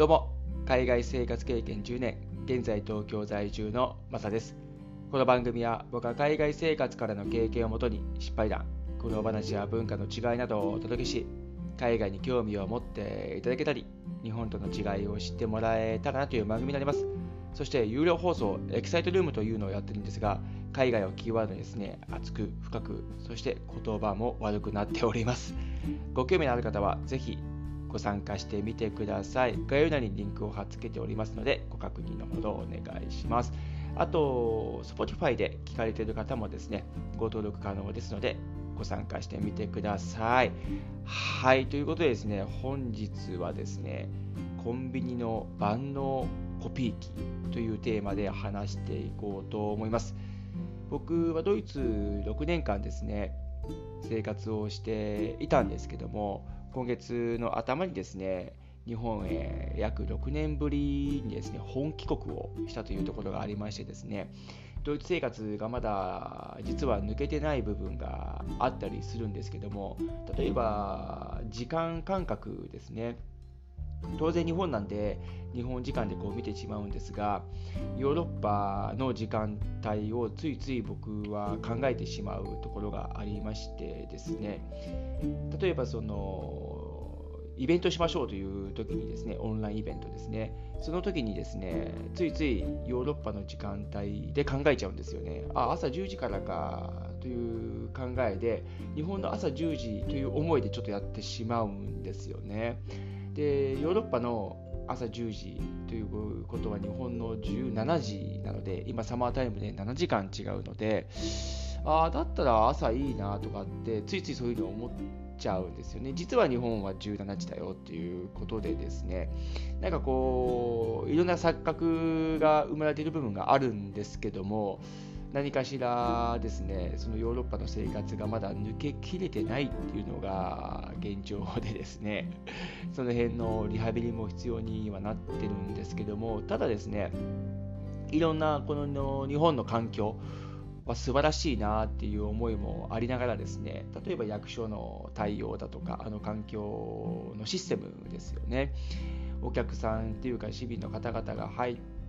どうも、海外生活経験10年、現在東京在住のマサです。この番組は僕は海外生活からの経験をもとに失敗談、苦労話や文化の違いなどをお届けし、海外に興味を持っていただけたり、日本との違いを知ってもらえたらなという番組になります。そして有料放送、エキサイトルームというのをやってるんですが、海外をキーワードにですね、熱く深く、そして言葉も悪くなっております。ご興味のある方は、ぜひご参加してみてください。概要欄にリンクを貼っ付けておりますので、ご確認のほどお願いします。あと、Spotify で聞かれている方もですね、ご登録可能ですので、ご参加してみてください。はい、ということでですね、本日はですね、コンビニの万能コピー機というテーマで話していこうと思います。僕はドイツ6年間ですね、生活をしていたんですけども、今月の頭にですね、日本へ約6年ぶりにですね、本帰国をしたというところがありましてですね、ドイツ生活がまだ実は抜けてない部分があったりするんですけども、例えば時間感覚ですね。当然日本なんで日本時間でこう見てしまうんですがヨーロッパの時間帯をついつい僕は考えてしまうところがありましてですね。例えばそのイベントしましょうという時にですねオンラインイベントですね。その時にですねついついヨーロッパの時間帯で考えちゃうんですよね。あ朝10時からかという考えで日本の朝10時という思いでちょっとやってしまうんですよね。でヨーロッパの朝10時ということは日本の17時なので今サマータイムで7時間違うのでああだったら朝いいなとかってついついそういうのを思っちゃうんですよね。実は日本は17時だよっていうことでですね。なんかこういろんな錯覚が生まれている部分があるんですけども何かしらですね、そのヨーロッパの生活がまだ抜けきれてないっていうのが現状でですね、その辺のリハビリも必要にはなってるんですけども、ただですね、いろんなこの日本の環境は素晴らしいなっていう思いもありながらですね、例えば役所の対応だとか、あの環境のシステムですよね。お客さんっていうか市民の方々が入って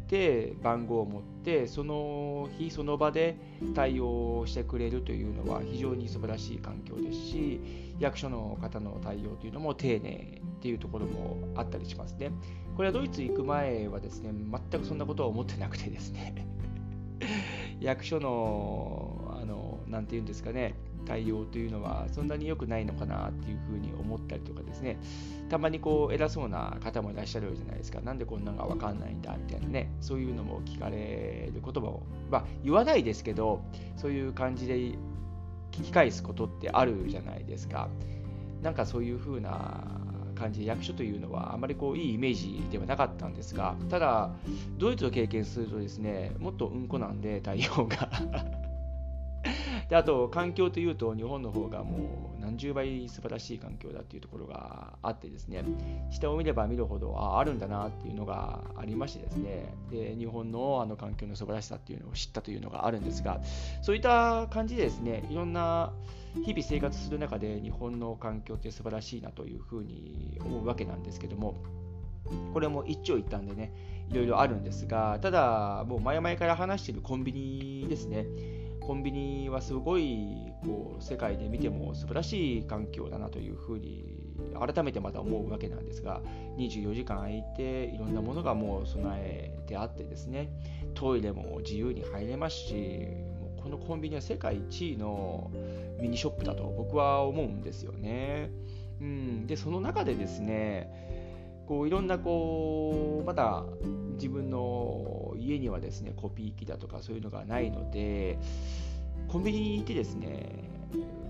番号を持ってその日その場で対応してくれるというのは非常に素晴らしい環境ですし役所の方の対応というのも丁寧っていうところもあったりしますね。これはドイツ行く前はですね全くそんなことは思ってなくてですね 役所のあのなんて言うんですかね対応というのはそんなに良くないのかなっていうふうに思ったりとかですね。たまにこう偉そうな方もいらっしゃるじゃないですか。なんでこんなのが分かんないんだみたいなね。そういうのも聞かれることもまあ言わないですけどそういう感じで聞き返すことってあるじゃないですか。なんかそういうふうな感じで役所というのはあまりこういいイメージではなかったんですがただドイツを経験するとですねもっとうんこなんで対応が。であと環境というと日本の方がもう何十倍素晴らしい環境だっていうところがあってですね下を見れば見るほどああるんだなっていうのがありましてですね。で日本のあの環境の素晴らしさっていうのを知ったというのがあるんですがそういった感じでですねいろんな日々生活する中で日本の環境って素晴らしいなというふうに思うわけなんですけどもこれも一長一短でねいろいろあるんですがただもう前々から話しているコンビニですね。コンビニはすごいこう世界で見ても素晴らしい環境だなというふうに改めてまた思うわけなんですが24時間空いていろんなものがもう備えてあってですねトイレも自由に入れますしもうこのコンビニは世界一位のミニショップだと僕は思うんですよね。うん、でその中でですねこういろんなこうまだ自分の家にはですねコピー機だとかそういうのがないのでコンビニに行ってですね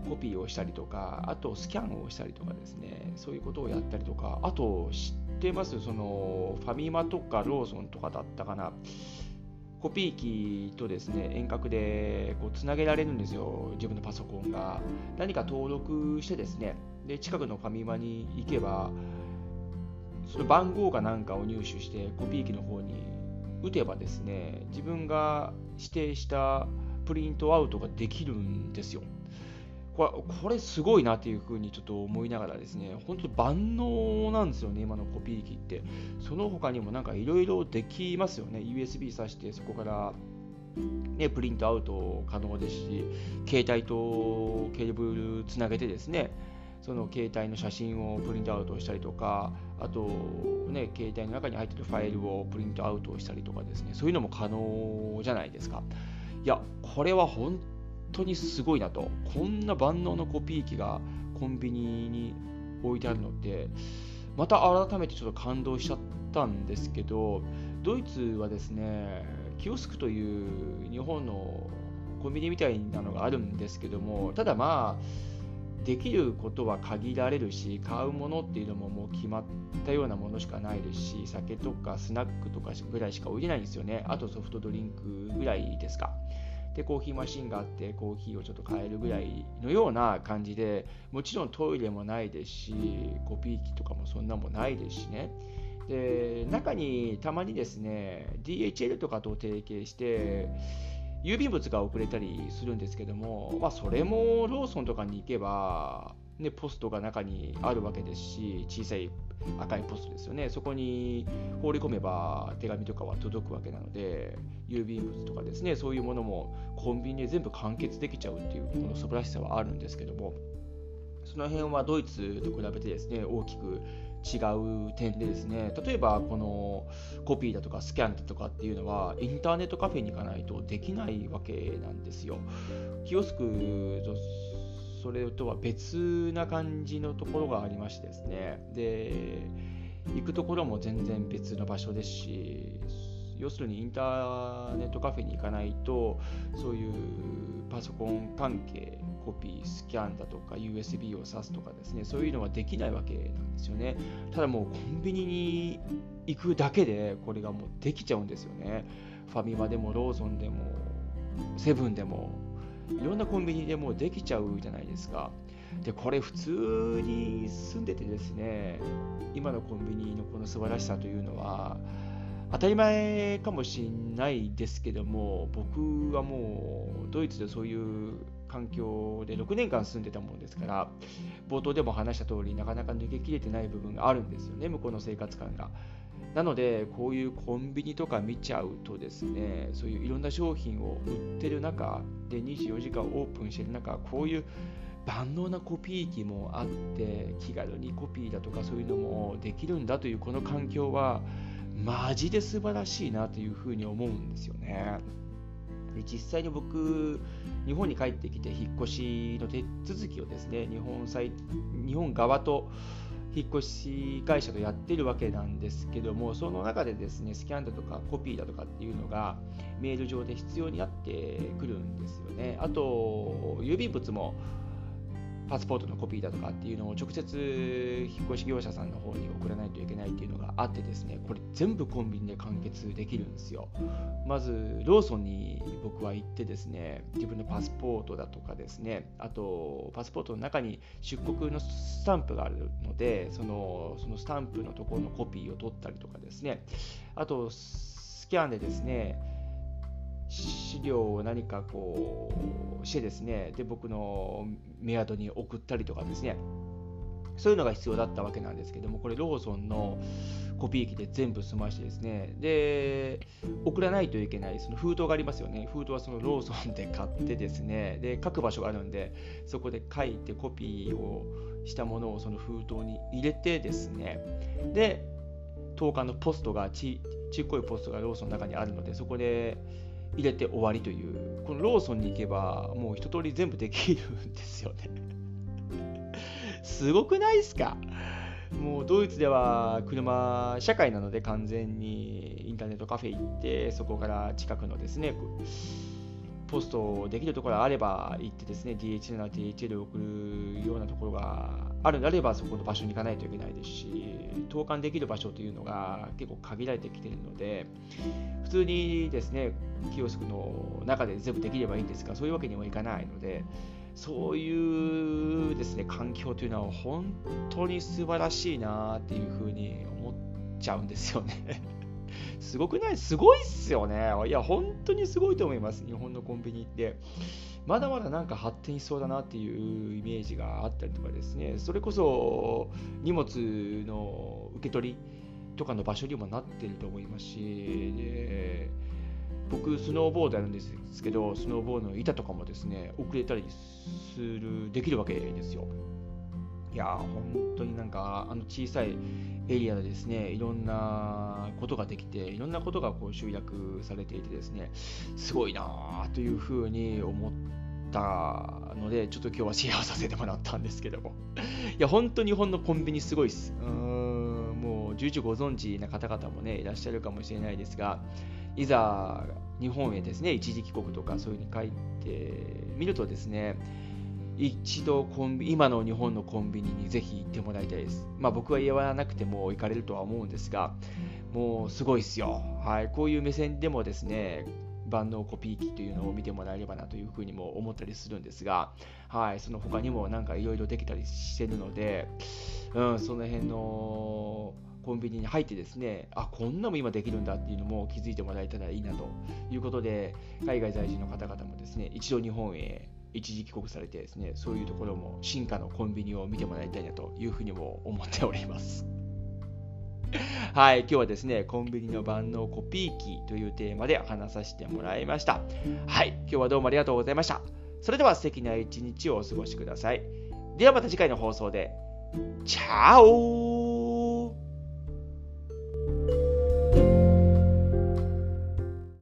コピーをしたりとかあとスキャンをしたりとかですねそういうことをやったりとかあと知ってます？そのファミマとかローソンとかだったかな。コピー機とですね遠隔でこうつなげられるんですよ自分のパソコンが。何か登録してですねで近くのファミマに行けばその番号かなんかを入手してコピー機の方に打てばですね自分が指定したプリントアウトができるんですよこれこれすごいなっていうふうにちょっと思いながらですね、本当に万能なんですよね、今のコピー機って。その他にもなんかいろいろできますよね。USB 挿してそこからね、プリントアウト可能ですし、携帯とケーブルつなげてですね、その携帯の写真をプリントアウトしたりとか、あと、ね、携帯の中に入ってるファイルをプリントアウトしたりとかですね、そういうのも可能じゃないですか。いや、これは本当にすごいなと。こんな万能のコピー機がコンビニに置いてあるのって、また改めてちょっと感動しちゃったんですけど、ドイツはですね、キオスクという日本のコンビニみたいなのがあるんですけども、ただまあ、できることは限られるし、買うものっていうのももう決まったようなものしかないですし、酒とかスナックとかぐらいしか置いてないんですよね。あとソフトドリンクぐらいですか。で、コーヒーマシンがあって、コーヒーをちょっと買えるぐらいのような感じで、もちろんトイレもないですし、コピー機とかもそんなもないですしね。で中にたまにですね DHL とかと提携して郵便物が遅れたりするんですけども、まあ、それもローソンとかに行けば、ね、ポストが中にあるわけですし小さい赤いポストですよね。そこに放り込めば手紙とかは届くわけなので郵便物とかですねそういうものもコンビニで全部完結できちゃうっていうこの素晴らしさはあるんですけども。その辺はドイツと比べてですね大きく違う点でですね例えばこのコピーだとかスキャンだとかっていうのはインターネットカフェに行かないとできないわけなんですよ。キオスクとそれとは別な感じのところがありましてですねで行くところも全然別の場所ですし要するにインターネットカフェに行かないとそういうパソコン関係コピー、スキャンだとか USB を挿すとかですね、そういうのはできないわけなんですよね。ただもうコンビニに行くだけでこれがもうできちゃうんですよね。ファミマでもローソンでもセブンでもいろんなコンビニでもできちゃうじゃないですか。で、これ普通に住んでてですね、今のコンビニのこの素晴らしさというのは、当たり前かもしれないですけども、僕はもうドイツでそういう環境で6年間住んでたもんですから、冒頭でも話した通り、なかなか抜けきれてない部分があるんですよね、向こうの生活感が。なので、こういうコンビニとか見ちゃうとですね、そういういろんな商品を売ってる中で24時間オープンしてる中、こういう万能なコピー機もあって、気軽にコピーだとかそういうのもできるんだというこの環境は、マジで素晴らしいなというふうに思うんですよね。で実際に僕、日本に帰ってきて引っ越しの手続きをですね、日本際日本側と引っ越し会社とやってるわけなんですけども、その中でですね、スキャンだとかコピーだとかっていうのがメール上で必要になってくるんですよね。あと、郵便物もパスポートのコピーだとかっていうのを直接引っ越し業者さんの方に送らないといけないっていうのがあってですね、これ全部コンビニで完結できるんですよ。まず、ローソンに僕は行ってですね、自分のパスポートだとかですね、あと、パスポートの中に出国のスタンプがあるので、そのそのスタンプのところのコピーを取ったりとかですね、あと、スキャンでですね、資料を何かこうしてですね、で、僕のメアドに送ったりとかですね、そういうのが必要だったわけなんですけども、これローソンのコピー機で全部済ましてですね、で、送らないといけないその封筒がありますよね。封筒はそのローソンで買ってですね、で、書く場所があるんで、そこで書いてコピーをしたものをその封筒に入れてですね、で、10日のポストがち、ちっこいポストがローソンの中にあるので、そこで、入れて終わりという、このローソンに行けば、もう一通り全部できるんですよね。すごくないですか？もうドイツでは車社会なので完全にインターネットカフェ行ってそこから近くのですねポストできるところがあれば行ってですね DHL なら DHL を送るようなところがあるのであればそこの場所に行かないといけないですし投函できる場所というのが結構限られてきているので普通にですねキオスクの中で全部できればいいんですがそういうわけにもいかないのでそういうですね環境というのは本当に素晴らしいなっていうふうに思っちゃうんですよね。すごくない？すごいっすよね。いや、本当にすごいと思います。日本のコンビニって。まだまだなんか発展しそうだなっていうイメージがあったりとかですね、それこそ荷物の受け取りとかの場所にもなってると思いますし、で僕、スノーボードやるんですけど、スノーボードの板とかもですね、遅れたりする、できるわけですよ。いや本当になんか、あの小さいエリアでですね、いろんなことができて、いろんなことがこう集約されていてですね、すごいなというふうに思ったので、ちょっと今日はシェアさせてもらったんですけども。いや、本当日本のコンビニすごいです。うん、もう、重々ご存知な方々もね、いらっしゃるかもしれないですが、いざ日本へですね、一時帰国とかそういうふうに帰ってみるとですね、一度コンビ、今の日本のコンビニにぜひ行ってもらいたいです。まあ僕は言わなくても行かれるとは思うんですが、もうすごいですよ。はい、こういう目線でもですね、万能コピー機というのを見てもらえればなというふうにも思ったりするんですが、はい、その他にもなんかいろいろできたりしてるので、うん、その辺のコンビニに入ってですね、あ、こんなも今できるんだっていうのも気づいてもらえたらいいなということで、海外在住の方々もですね、一度日本へ一時帰国されてですね、そういうところも進化のコンビニを見てもらいたいなというふうにも思っております。はい、今日はですね、コンビニの万能コピー機というテーマで話させてもらいました。はい、今日はどうもありがとうございました。それでは素敵な一日をお過ごしください。ではまた次回の放送で。チャオ